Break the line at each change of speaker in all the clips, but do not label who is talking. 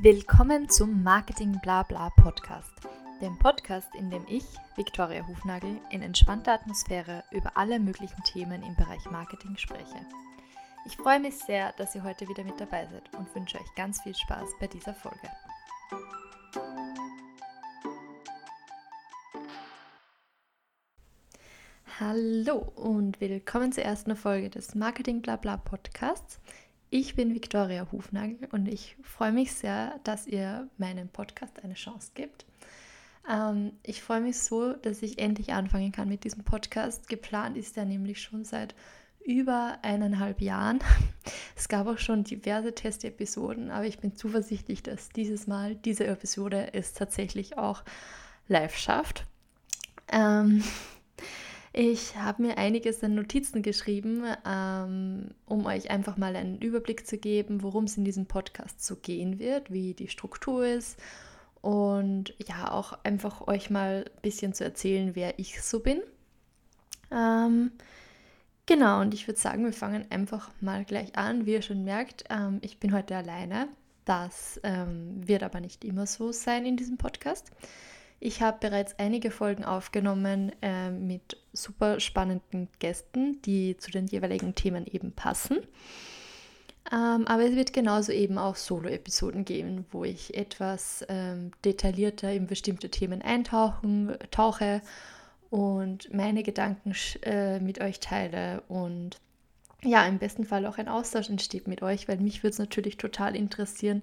Willkommen zum Marketing Blabla Podcast, dem Podcast, in dem ich, Viktoria Hufnagel, in entspannter Atmosphäre über alle möglichen Themen im Bereich Marketing spreche. Ich freue mich sehr, dass ihr heute wieder mit dabei seid und wünsche euch ganz viel Spaß bei dieser Folge. Hallo und willkommen zur ersten Folge des Marketing Blabla Podcasts. Ich bin Viktoria Hufnagel und ich freue mich sehr, dass ihr meinem Podcast eine Chance gibt. Ähm, ich freue mich so, dass ich endlich anfangen kann mit diesem Podcast. Geplant ist er nämlich schon seit über eineinhalb Jahren. Es gab auch schon diverse Testepisoden, aber ich bin zuversichtlich, dass dieses Mal diese Episode es tatsächlich auch live schafft. Ähm, ich habe mir einiges an Notizen geschrieben, ähm, um euch einfach mal einen Überblick zu geben, worum es in diesem Podcast so gehen wird, wie die Struktur ist und ja, auch einfach euch mal ein bisschen zu erzählen, wer ich so bin. Ähm, genau, und ich würde sagen, wir fangen einfach mal gleich an. Wie ihr schon merkt, ähm, ich bin heute alleine. Das ähm, wird aber nicht immer so sein in diesem Podcast. Ich habe bereits einige Folgen aufgenommen äh, mit super spannenden Gästen, die zu den jeweiligen Themen eben passen. Ähm, aber es wird genauso eben auch Solo-Episoden geben, wo ich etwas ähm, detaillierter in bestimmte Themen eintauchen, tauche und meine Gedanken äh, mit euch teile und ja, im besten Fall auch ein Austausch entsteht mit euch, weil mich würde es natürlich total interessieren,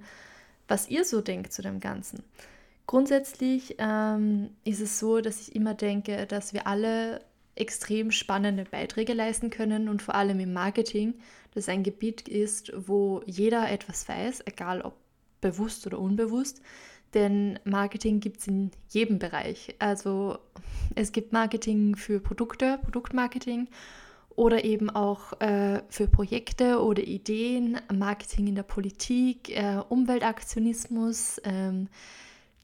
was ihr so denkt zu dem Ganzen. Grundsätzlich ähm, ist es so, dass ich immer denke, dass wir alle extrem spannende Beiträge leisten können und vor allem im Marketing, das ein Gebiet ist, wo jeder etwas weiß, egal ob bewusst oder unbewusst. Denn Marketing gibt es in jedem Bereich. Also es gibt Marketing für Produkte, Produktmarketing oder eben auch äh, für Projekte oder Ideen, Marketing in der Politik, äh, Umweltaktionismus. Ähm,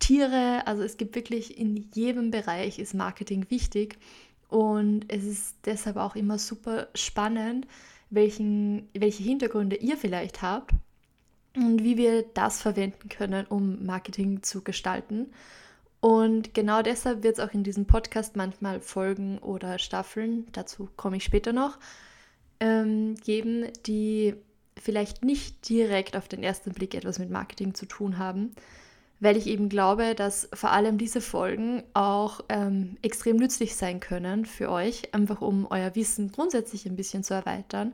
Tiere, also es gibt wirklich in jedem Bereich ist Marketing wichtig und es ist deshalb auch immer super spannend, welchen, welche Hintergründe ihr vielleicht habt und wie wir das verwenden können, um Marketing zu gestalten. Und genau deshalb wird es auch in diesem Podcast manchmal Folgen oder Staffeln, dazu komme ich später noch, ähm, geben, die vielleicht nicht direkt auf den ersten Blick etwas mit Marketing zu tun haben, weil ich eben glaube, dass vor allem diese Folgen auch ähm, extrem nützlich sein können für euch, einfach um euer Wissen grundsätzlich ein bisschen zu erweitern.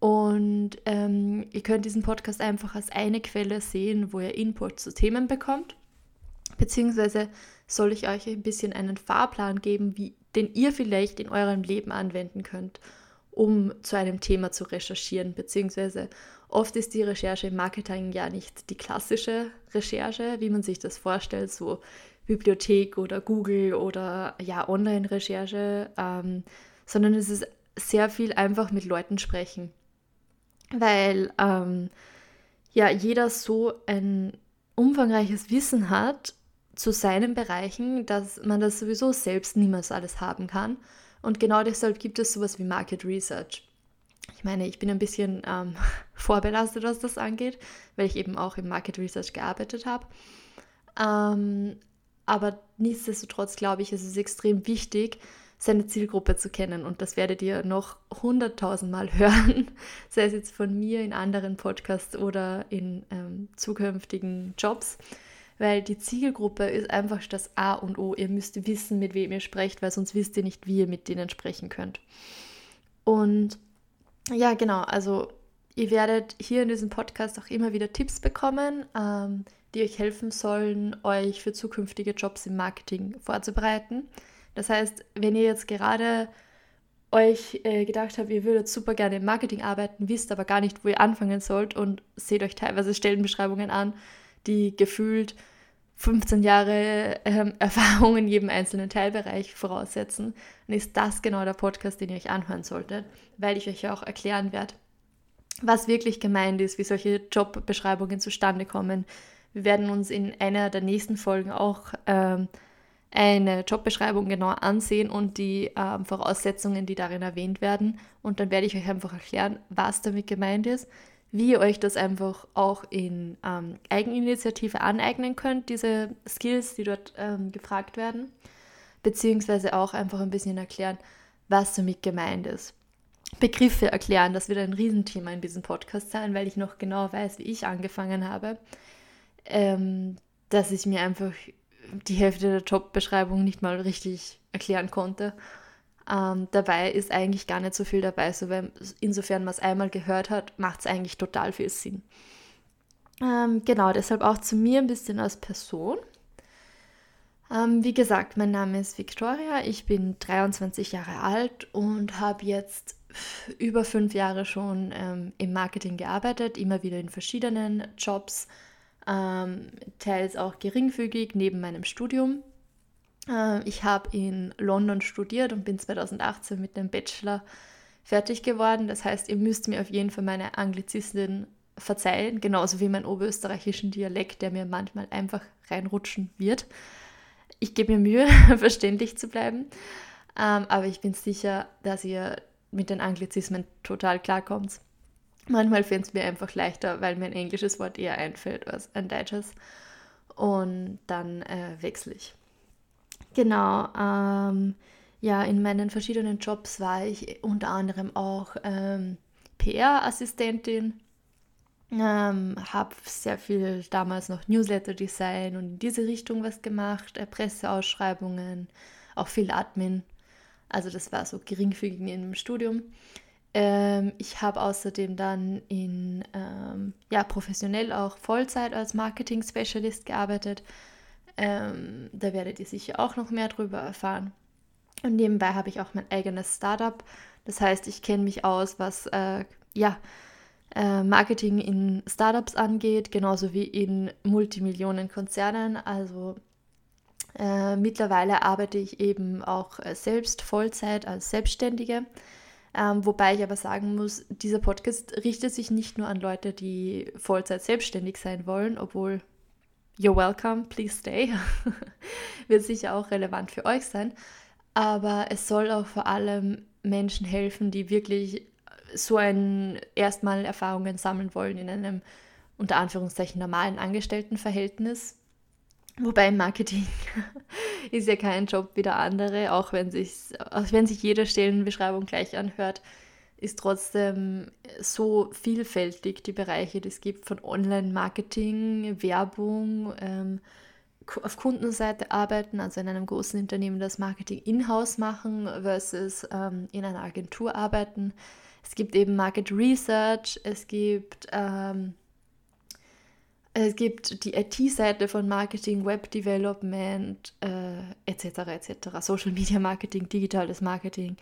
Und ähm, ihr könnt diesen Podcast einfach als eine Quelle sehen, wo ihr Input zu Themen bekommt. Beziehungsweise soll ich euch ein bisschen einen Fahrplan geben, wie, den ihr vielleicht in eurem Leben anwenden könnt, um zu einem Thema zu recherchieren, beziehungsweise Oft ist die Recherche im Marketing ja nicht die klassische Recherche, wie man sich das vorstellt, so Bibliothek oder Google oder ja Online-Recherche, ähm, sondern es ist sehr viel einfach mit Leuten sprechen, weil ähm, ja jeder so ein umfangreiches Wissen hat zu seinen Bereichen, dass man das sowieso selbst niemals alles haben kann. Und genau deshalb gibt es sowas wie Market Research. Ich meine, ich bin ein bisschen ähm, vorbelastet, was das angeht, weil ich eben auch im Market Research gearbeitet habe. Ähm, aber nichtsdestotrotz glaube ich, ist es extrem wichtig, seine Zielgruppe zu kennen. Und das werdet ihr noch hunderttausendmal hören, sei es jetzt von mir in anderen Podcasts oder in ähm, zukünftigen Jobs. Weil die Zielgruppe ist einfach das A und O. Ihr müsst wissen, mit wem ihr sprecht, weil sonst wisst ihr nicht, wie ihr mit denen sprechen könnt. Und ja, genau. Also ihr werdet hier in diesem Podcast auch immer wieder Tipps bekommen, ähm, die euch helfen sollen, euch für zukünftige Jobs im Marketing vorzubereiten. Das heißt, wenn ihr jetzt gerade euch äh, gedacht habt, ihr würdet super gerne im Marketing arbeiten, wisst aber gar nicht, wo ihr anfangen sollt und seht euch teilweise Stellenbeschreibungen an, die gefühlt 15 Jahre ähm, Erfahrung in jedem einzelnen Teilbereich voraussetzen, dann ist das genau der Podcast, den ihr euch anhören solltet, weil ich euch ja auch erklären werde, was wirklich gemeint ist, wie solche Jobbeschreibungen zustande kommen. Wir werden uns in einer der nächsten Folgen auch ähm, eine Jobbeschreibung genau ansehen und die ähm, Voraussetzungen, die darin erwähnt werden. Und dann werde ich euch einfach erklären, was damit gemeint ist, wie ihr euch das einfach auch in ähm, Eigeninitiative aneignen könnt, diese Skills, die dort ähm, gefragt werden, beziehungsweise auch einfach ein bisschen erklären, was damit gemeint ist. Begriffe erklären, das wird ein Riesenthema in diesem Podcast sein, weil ich noch genau weiß, wie ich angefangen habe, ähm, dass ich mir einfach die Hälfte der Jobbeschreibung nicht mal richtig erklären konnte. Ähm, dabei ist eigentlich gar nicht so viel dabei. So, wenn, insofern man es einmal gehört hat, macht es eigentlich total viel Sinn. Ähm, genau, deshalb auch zu mir ein bisschen als Person. Ähm, wie gesagt, mein Name ist Victoria, ich bin 23 Jahre alt und habe jetzt über fünf Jahre schon ähm, im Marketing gearbeitet, immer wieder in verschiedenen Jobs, ähm, teils auch geringfügig neben meinem Studium. Äh, ich habe in London studiert und bin 2018 mit dem Bachelor fertig geworden. Das heißt, ihr müsst mir auf jeden Fall meine Anglizismen verzeihen, genauso wie meinen oberösterreichischen Dialekt, der mir manchmal einfach reinrutschen wird. Ich gebe mir Mühe, verständlich zu bleiben, ähm, aber ich bin sicher, dass ihr mit den Anglizismen total klarkommt. Manchmal ich es mir einfach leichter, weil mir ein englisches Wort eher einfällt als ein deutsches. Und dann äh, wechsle ich. Genau. Ähm, ja, in meinen verschiedenen Jobs war ich unter anderem auch ähm, PR-Assistentin. Ähm, habe sehr viel damals noch Newsletter-Design und in diese Richtung was gemacht, äh, Presseausschreibungen, auch viel Admin. Also das war so geringfügig im Studium. Ähm, ich habe außerdem dann in, ähm, ja, professionell auch Vollzeit als Marketing-Specialist gearbeitet. Ähm, da werdet ihr sicher auch noch mehr darüber erfahren. Und nebenbei habe ich auch mein eigenes Startup. Das heißt, ich kenne mich aus, was äh, ja, äh, Marketing in Startups angeht, genauso wie in Multimillionen-Konzernen. Also äh, mittlerweile arbeite ich eben auch äh, selbst Vollzeit als Selbstständige. Ähm, wobei ich aber sagen muss, dieser Podcast richtet sich nicht nur an Leute, die Vollzeit selbstständig sein wollen, obwohl you're welcome, please stay. Wird sicher auch relevant für euch sein. Aber es soll auch vor allem Menschen helfen, die wirklich so ein erstmal Erfahrungen sammeln wollen in einem unter Anführungszeichen normalen Angestelltenverhältnis Wobei Marketing ist ja kein Job wie der andere, auch wenn, auch wenn sich jede Stellenbeschreibung gleich anhört, ist trotzdem so vielfältig die Bereiche, die es gibt, von Online-Marketing, Werbung, ähm, auf Kundenseite arbeiten, also in einem großen Unternehmen das Marketing in-house machen versus ähm, in einer Agentur arbeiten. Es gibt eben Market Research, es gibt ähm, es gibt die IT-Seite von Marketing, Web Development äh, etc. etc. Social Media Marketing, digitales Marketing,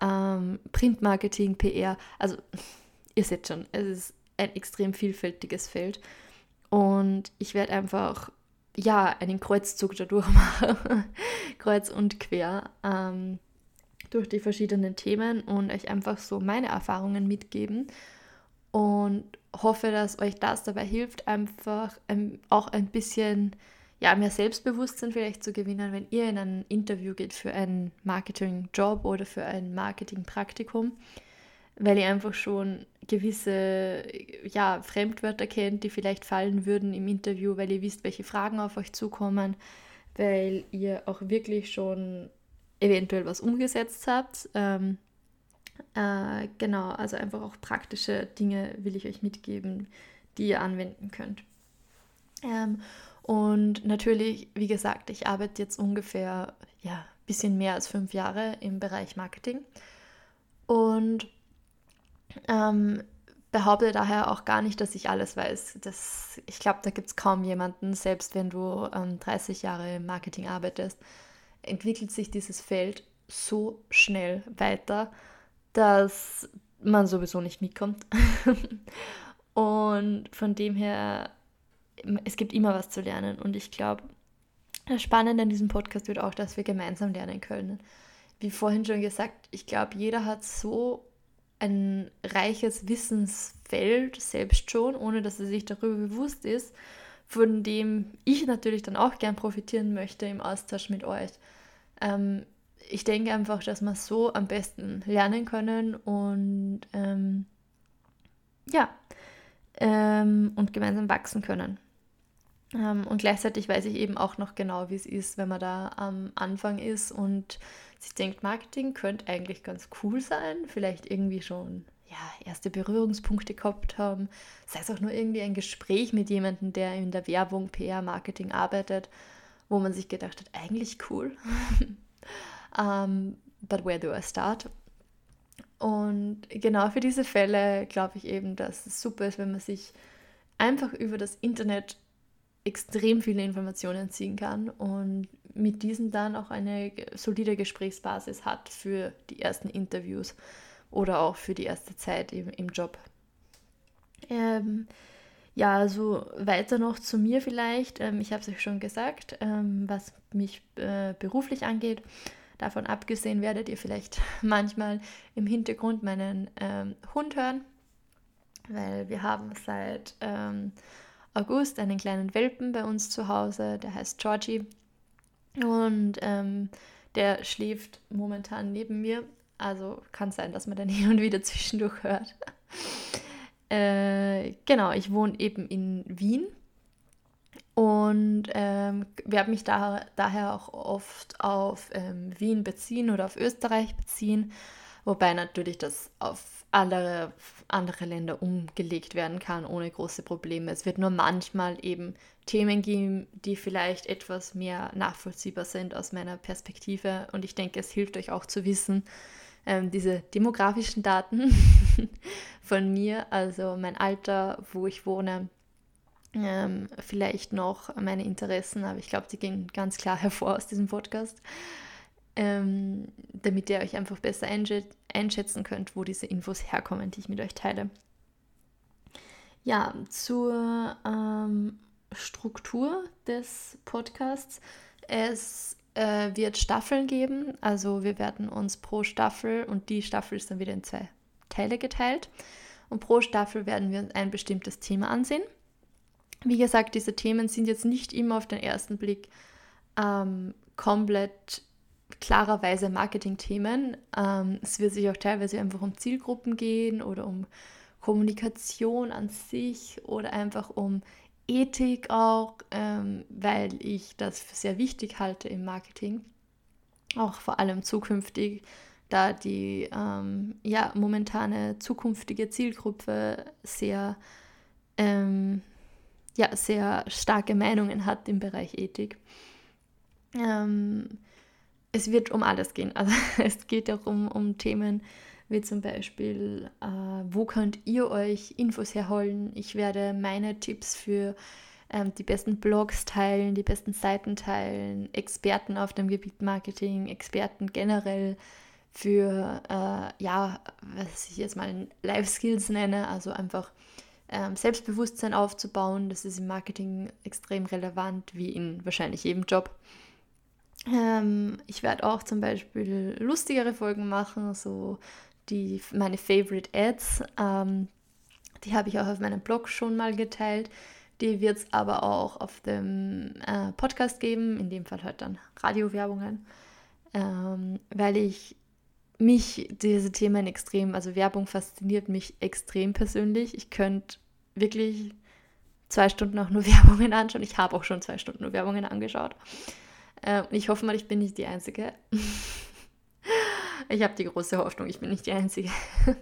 ähm, Print Marketing, PR. Also ihr seht schon, es ist ein extrem vielfältiges Feld. Und ich werde einfach ja einen Kreuzzug dadurch machen, kreuz und quer ähm, durch die verschiedenen Themen und euch einfach so meine Erfahrungen mitgeben und hoffe, dass euch das dabei hilft, einfach ähm, auch ein bisschen ja, mehr Selbstbewusstsein vielleicht zu gewinnen, wenn ihr in ein Interview geht für einen Marketing-Job oder für ein Marketing-Praktikum, weil ihr einfach schon gewisse ja, Fremdwörter kennt, die vielleicht fallen würden im Interview, weil ihr wisst, welche Fragen auf euch zukommen, weil ihr auch wirklich schon eventuell was umgesetzt habt. Ähm, äh, genau, also einfach auch praktische Dinge will ich euch mitgeben, die ihr anwenden könnt. Ähm, und natürlich, wie gesagt, ich arbeite jetzt ungefähr ja bisschen mehr als fünf Jahre im Bereich Marketing und ähm, behaupte daher auch gar nicht, dass ich alles weiß. Das, ich glaube, da gibt es kaum jemanden, selbst wenn du ähm, 30 Jahre im Marketing arbeitest, entwickelt sich dieses Feld so schnell weiter dass man sowieso nicht mitkommt. und von dem her, es gibt immer was zu lernen. Und ich glaube, das Spannende an diesem Podcast wird auch, dass wir gemeinsam lernen können. Wie vorhin schon gesagt, ich glaube, jeder hat so ein reiches Wissensfeld selbst schon, ohne dass er sich darüber bewusst ist, von dem ich natürlich dann auch gern profitieren möchte im Austausch mit euch. Ähm, ich denke einfach, dass wir so am besten lernen können und ähm, ja, ähm, und gemeinsam wachsen können. Ähm, und gleichzeitig weiß ich eben auch noch genau, wie es ist, wenn man da am Anfang ist und sich denkt, Marketing könnte eigentlich ganz cool sein, vielleicht irgendwie schon ja, erste Berührungspunkte gehabt haben, sei es auch nur irgendwie ein Gespräch mit jemandem, der in der Werbung, PR, Marketing arbeitet, wo man sich gedacht hat, eigentlich cool. um, but where do I start? Und genau für diese Fälle glaube ich eben, dass es super ist, wenn man sich einfach über das Internet extrem viele Informationen ziehen kann und mit diesen dann auch eine solide Gesprächsbasis hat für die ersten Interviews oder auch für die erste Zeit im, im Job. Ähm, ja, also weiter noch zu mir vielleicht. Ähm, ich habe es euch schon gesagt, ähm, was mich äh, beruflich angeht. Davon abgesehen werdet ihr vielleicht manchmal im Hintergrund meinen ähm, Hund hören, weil wir haben seit ähm, August einen kleinen Welpen bei uns zu Hause, der heißt Georgie. Und ähm, der schläft momentan neben mir. Also kann sein, dass man dann hin und wieder zwischendurch hört. äh, genau, ich wohne eben in Wien und ähm, werde mich da, daher auch oft auf ähm, Wien beziehen oder auf Österreich beziehen, wobei natürlich das auf alle andere Länder umgelegt werden kann ohne große Probleme. Es wird nur manchmal eben Themen geben, die vielleicht etwas mehr nachvollziehbar sind aus meiner Perspektive. Und ich denke, es hilft euch auch zu wissen, ähm, diese demografischen Daten von mir, also mein Alter, wo ich wohne, ähm, vielleicht noch meine Interessen, aber ich glaube, die gehen ganz klar hervor aus diesem Podcast, ähm, damit ihr euch einfach besser einschätzen könnt, wo diese Infos herkommen, die ich mit euch teile. Ja, zur ähm, Struktur des Podcasts. Es äh, wird Staffeln geben, also wir werden uns pro Staffel und die Staffel ist dann wieder in zwei Teile geteilt. Und pro Staffel werden wir uns ein bestimmtes Thema ansehen. Wie gesagt, diese Themen sind jetzt nicht immer auf den ersten Blick ähm, komplett klarerweise Marketing-Themen. Ähm, es wird sich auch teilweise einfach um Zielgruppen gehen oder um Kommunikation an sich oder einfach um Ethik auch, ähm, weil ich das für sehr wichtig halte im Marketing. Auch vor allem zukünftig, da die ähm, ja, momentane zukünftige Zielgruppe sehr ähm, ja, sehr starke Meinungen hat im Bereich Ethik. Ähm, es wird um alles gehen. Also es geht auch um, um Themen wie zum Beispiel, äh, wo könnt ihr euch Infos herholen. Ich werde meine Tipps für ähm, die besten Blogs teilen, die besten Seiten teilen, Experten auf dem Gebiet Marketing, Experten generell für, äh, ja, was ich jetzt mal Life Skills nenne, also einfach ähm, Selbstbewusstsein aufzubauen. Das ist im Marketing extrem relevant, wie in wahrscheinlich jedem Job. Ähm, ich werde auch zum Beispiel lustigere Folgen machen, so die meine Favorite Ads. Ähm, die habe ich auch auf meinem Blog schon mal geteilt. Die wird es aber auch auf dem äh, Podcast geben, in dem Fall halt dann Radiowerbungen, ähm, weil ich mich diese Themen extrem, also Werbung fasziniert mich extrem persönlich. Ich könnte wirklich zwei Stunden auch nur Werbungen anschauen. Ich habe auch schon zwei Stunden nur Werbungen angeschaut. Äh, ich hoffe mal, ich bin nicht die Einzige. ich habe die große Hoffnung, ich bin nicht die Einzige.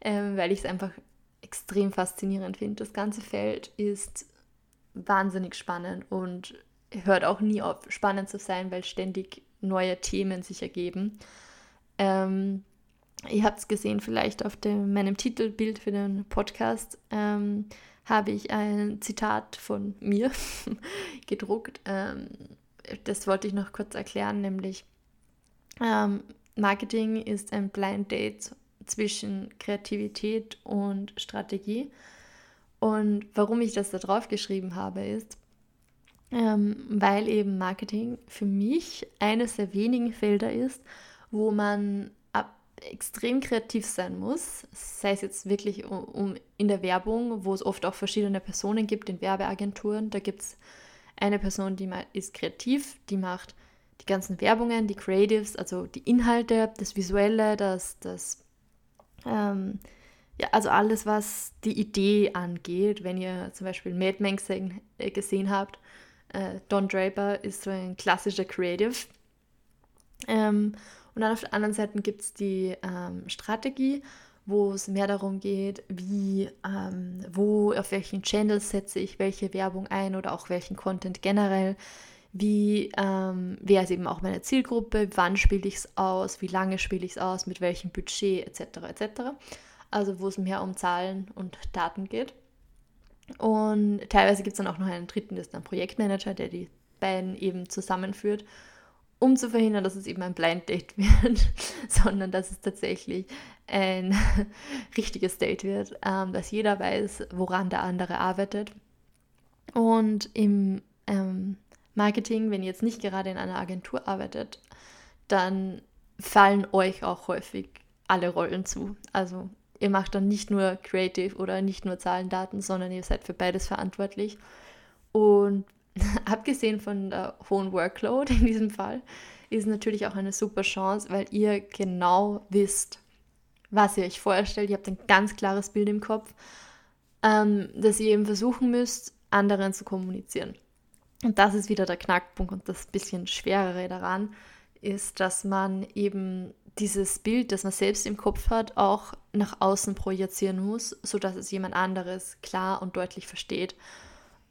ähm, weil ich es einfach extrem faszinierend finde. Das ganze Feld ist wahnsinnig spannend und hört auch nie auf, spannend zu sein, weil ständig neue Themen sich ergeben. Ähm, ihr habt es gesehen, vielleicht auf dem, meinem Titelbild für den Podcast ähm, habe ich ein Zitat von mir gedruckt. Ähm, das wollte ich noch kurz erklären, nämlich ähm, Marketing ist ein Blind Date zwischen Kreativität und Strategie. Und warum ich das da drauf geschrieben habe, ist, ähm, weil eben Marketing für mich eines der wenigen Felder ist, wo man extrem kreativ sein muss, sei es jetzt wirklich um, um, in der Werbung, wo es oft auch verschiedene Personen gibt, in Werbeagenturen. Da gibt es eine Person, die ist kreativ, die macht die ganzen Werbungen, die Creatives, also die Inhalte, das Visuelle, das, das, ähm, ja, also alles, was die Idee angeht, wenn ihr zum Beispiel Mad Men äh, gesehen habt, äh, Don Draper ist so ein klassischer Creative. Ähm, und dann auf der anderen Seite gibt es die ähm, Strategie, wo es mehr darum geht, wie, ähm, wo, auf welchen Channels setze ich welche Werbung ein oder auch welchen Content generell. Wie, ähm, wer ist eben auch meine Zielgruppe, wann spiele ich es aus, wie lange spiele ich es aus, mit welchem Budget etc. etc. Also wo es mehr um Zahlen und Daten geht. Und teilweise gibt es dann auch noch einen dritten, das ist ein Projektmanager, der die beiden eben zusammenführt, um zu verhindern, dass es eben ein Blind Date wird, sondern dass es tatsächlich ein richtiges Date wird, ähm, dass jeder weiß, woran der andere arbeitet. Und im ähm, Marketing, wenn ihr jetzt nicht gerade in einer Agentur arbeitet, dann fallen euch auch häufig alle Rollen zu. Also ihr macht dann nicht nur Creative oder nicht nur Zahlen, Daten, sondern ihr seid für beides verantwortlich. Und abgesehen von der hohen Workload in diesem Fall, ist natürlich auch eine super Chance, weil ihr genau wisst, was ihr euch vorstellt. Ihr habt ein ganz klares Bild im Kopf, ähm, dass ihr eben versuchen müsst, anderen zu kommunizieren. Und das ist wieder der Knackpunkt und das bisschen Schwerere daran ist, dass man eben dieses Bild, das man selbst im Kopf hat, auch nach außen projizieren muss, sodass es jemand anderes klar und deutlich versteht.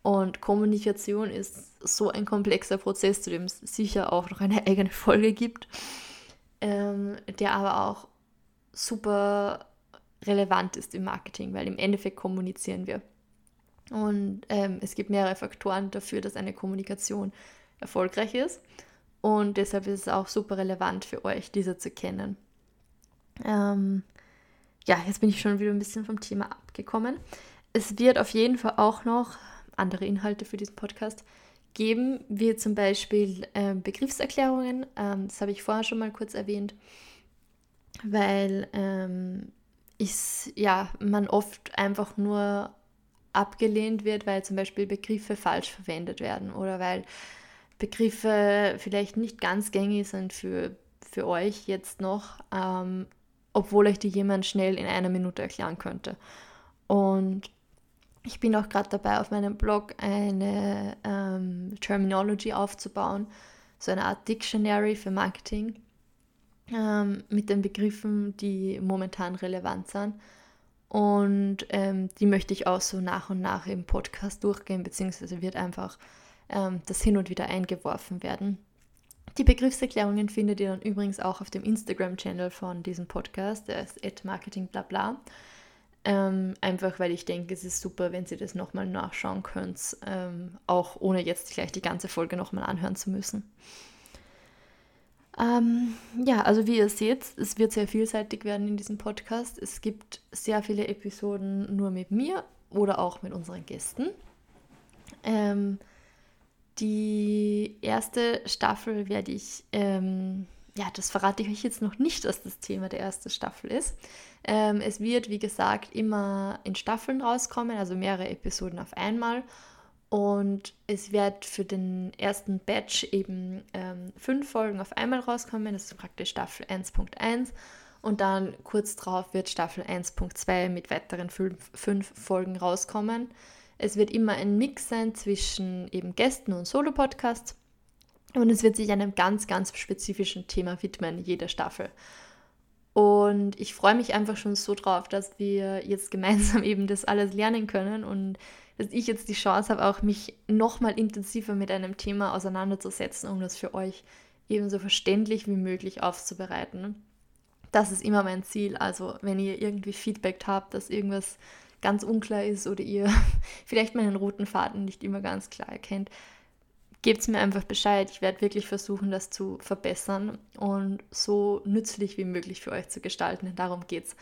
Und Kommunikation ist so ein komplexer Prozess, zu dem es sicher auch noch eine eigene Folge gibt, ähm, der aber auch super relevant ist im Marketing, weil im Endeffekt kommunizieren wir. Und ähm, es gibt mehrere Faktoren dafür, dass eine Kommunikation erfolgreich ist. Und deshalb ist es auch super relevant für euch, diese zu kennen. Ähm, ja, jetzt bin ich schon wieder ein bisschen vom Thema abgekommen. Es wird auf jeden Fall auch noch andere Inhalte für diesen Podcast geben, wie zum Beispiel äh, Begriffserklärungen. Ähm, das habe ich vorher schon mal kurz erwähnt, weil ähm, ich, ja, man oft einfach nur abgelehnt wird, weil zum Beispiel Begriffe falsch verwendet werden oder weil Begriffe vielleicht nicht ganz gängig sind für, für euch jetzt noch, ähm, obwohl euch die jemand schnell in einer Minute erklären könnte. Und ich bin auch gerade dabei, auf meinem Blog eine ähm, Terminology aufzubauen, so eine Art Dictionary für Marketing ähm, mit den Begriffen, die momentan relevant sind. Und ähm, die möchte ich auch so nach und nach im Podcast durchgehen, beziehungsweise wird einfach ähm, das hin und wieder eingeworfen werden. Die Begriffserklärungen findet ihr dann übrigens auch auf dem Instagram-Channel von diesem Podcast, der ist marketingblabla. Ähm, einfach weil ich denke, es ist super, wenn Sie das nochmal nachschauen könnt, ähm, auch ohne jetzt gleich die ganze Folge nochmal anhören zu müssen. Ähm, ja, also wie ihr seht, es wird sehr vielseitig werden in diesem Podcast. Es gibt sehr viele Episoden nur mit mir oder auch mit unseren Gästen. Ähm, die erste Staffel werde ich, ähm, ja, das verrate ich euch jetzt noch nicht, dass das Thema der ersten Staffel ist. Ähm, es wird, wie gesagt, immer in Staffeln rauskommen, also mehrere Episoden auf einmal. Und es wird für den ersten Batch eben ähm, fünf Folgen auf einmal rauskommen. Das ist praktisch Staffel 1.1. Und dann kurz darauf wird Staffel 1.2 mit weiteren fünf, fünf Folgen rauskommen. Es wird immer ein Mix sein zwischen eben Gästen und Solo-Podcasts. Und es wird sich einem ganz, ganz spezifischen Thema widmen, jede Staffel. Und ich freue mich einfach schon so drauf, dass wir jetzt gemeinsam eben das alles lernen können und dass ich jetzt die Chance habe, auch mich nochmal intensiver mit einem Thema auseinanderzusetzen, um das für euch ebenso verständlich wie möglich aufzubereiten. Das ist immer mein Ziel. Also wenn ihr irgendwie Feedback habt, dass irgendwas ganz unklar ist oder ihr vielleicht meinen roten Faden nicht immer ganz klar erkennt, gebt es mir einfach Bescheid. Ich werde wirklich versuchen, das zu verbessern und so nützlich wie möglich für euch zu gestalten. Denn darum geht es.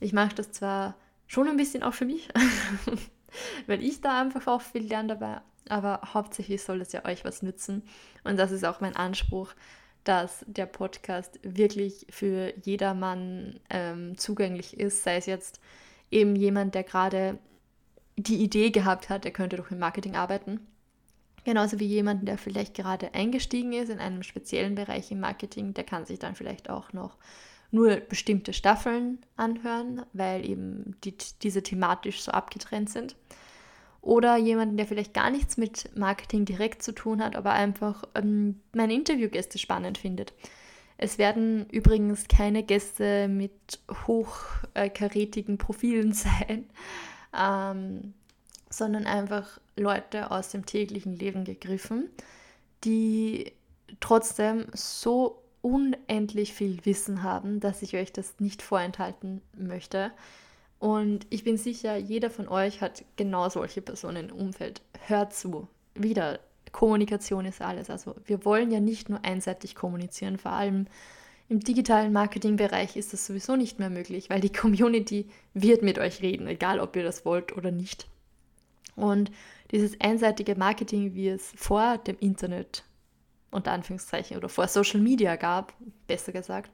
Ich mache das zwar schon ein bisschen auch für mich, weil ich da einfach auch viel lerne dabei, aber hauptsächlich soll es ja euch was nützen. Und das ist auch mein Anspruch, dass der Podcast wirklich für jedermann ähm, zugänglich ist, sei es jetzt eben jemand, der gerade die Idee gehabt hat, er könnte doch im Marketing arbeiten. Genauso wie jemand, der vielleicht gerade eingestiegen ist in einem speziellen Bereich im Marketing, der kann sich dann vielleicht auch noch nur bestimmte Staffeln anhören, weil eben die, diese thematisch so abgetrennt sind. Oder jemanden, der vielleicht gar nichts mit Marketing direkt zu tun hat, aber einfach ähm, meine Interviewgäste spannend findet. Es werden übrigens keine Gäste mit hochkarätigen Profilen sein, ähm, sondern einfach Leute aus dem täglichen Leben gegriffen, die trotzdem so unendlich viel Wissen haben, dass ich euch das nicht vorenthalten möchte. Und ich bin sicher, jeder von euch hat genau solche Personen im Umfeld. Hört zu. Wieder, Kommunikation ist alles. Also wir wollen ja nicht nur einseitig kommunizieren, vor allem im digitalen Marketingbereich ist das sowieso nicht mehr möglich, weil die Community wird mit euch reden, egal ob ihr das wollt oder nicht. Und dieses einseitige Marketing, wie es vor dem Internet unter Anführungszeichen oder vor Social Media gab, besser gesagt,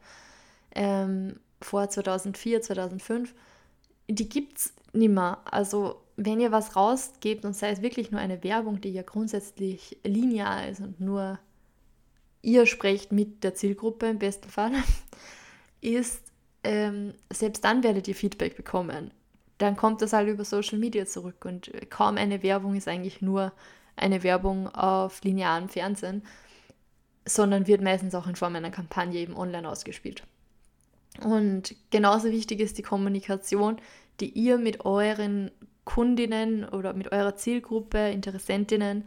ähm, vor 2004, 2005, die gibt es nicht mehr. Also wenn ihr was rausgebt und sei es wirklich nur eine Werbung, die ja grundsätzlich linear ist und nur ihr sprecht mit der Zielgruppe im besten Fall, ist, ähm, selbst dann werdet ihr Feedback bekommen. Dann kommt das halt über Social Media zurück und kaum eine Werbung ist eigentlich nur eine Werbung auf linearem Fernsehen, sondern wird meistens auch in Form einer Kampagne eben online ausgespielt. Und genauso wichtig ist die Kommunikation, die ihr mit euren Kundinnen oder mit eurer Zielgruppe, Interessentinnen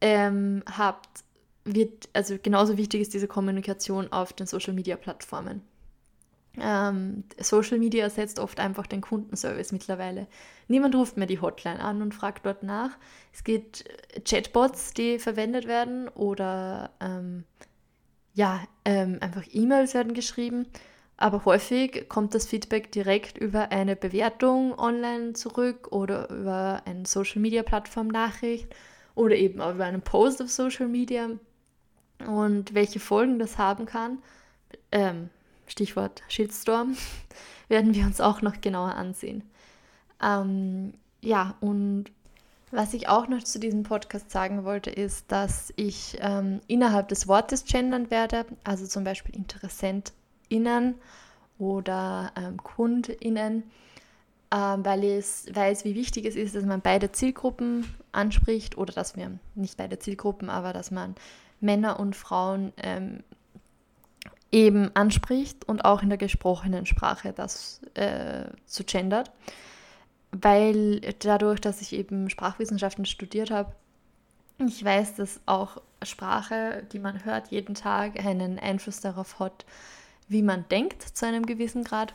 ähm, habt, wird, also genauso wichtig ist diese Kommunikation auf den Social Media Plattformen. Ähm, Social Media ersetzt oft einfach den Kundenservice mittlerweile. Niemand ruft mehr die Hotline an und fragt dort nach. Es gibt Chatbots, die verwendet werden oder ähm, ja, ähm, einfach E-Mails werden geschrieben. Aber häufig kommt das Feedback direkt über eine Bewertung online zurück oder über eine Social Media Plattform Nachricht oder eben auch über einen Post auf Social Media. Und welche Folgen das haben kann, ähm, Stichwort Shitstorm, werden wir uns auch noch genauer ansehen. Ähm, ja, und was ich auch noch zu diesem Podcast sagen wollte, ist, dass ich ähm, innerhalb des Wortes gendern werde, also zum Beispiel InteressentInnen oder ähm, KundInnen, ähm, weil ich weiß, wie wichtig es ist, dass man beide Zielgruppen anspricht oder dass wir, nicht beide Zielgruppen, aber dass man Männer und Frauen ähm, eben anspricht und auch in der gesprochenen Sprache das äh, zu gendert. Weil dadurch, dass ich eben Sprachwissenschaften studiert habe, ich weiß, dass auch Sprache, die man hört jeden Tag, einen Einfluss darauf hat, wie man denkt zu einem gewissen Grad.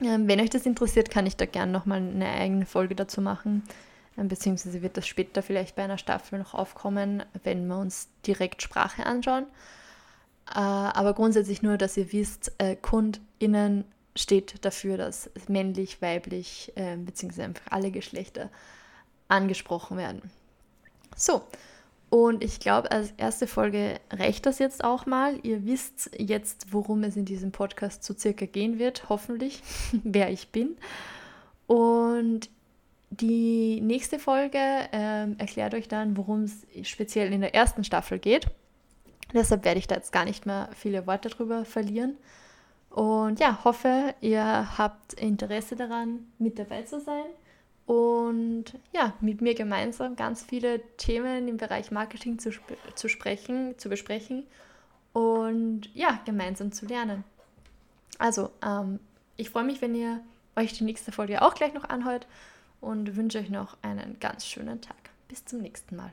Ähm, wenn euch das interessiert, kann ich da gerne nochmal eine eigene Folge dazu machen. Ähm, beziehungsweise wird das später vielleicht bei einer Staffel noch aufkommen, wenn wir uns direkt Sprache anschauen. Äh, aber grundsätzlich nur, dass ihr wisst, äh, KundInnen steht dafür, dass männlich, weiblich äh, beziehungsweise einfach alle Geschlechter angesprochen werden. So, und ich glaube, als erste Folge reicht das jetzt auch mal. Ihr wisst jetzt, worum es in diesem Podcast so circa gehen wird, hoffentlich, wer ich bin. Und die nächste Folge ähm, erklärt euch dann, worum es speziell in der ersten Staffel geht. Deshalb werde ich da jetzt gar nicht mehr viele Worte drüber verlieren. Und ja, hoffe, ihr habt Interesse daran, mit dabei zu sein und ja, mit mir gemeinsam ganz viele Themen im Bereich Marketing zu, zu sprechen, zu besprechen und ja, gemeinsam zu lernen. Also, ähm, ich freue mich, wenn ihr euch die nächste Folge auch gleich noch anhört und wünsche euch noch einen ganz schönen Tag. Bis zum nächsten Mal.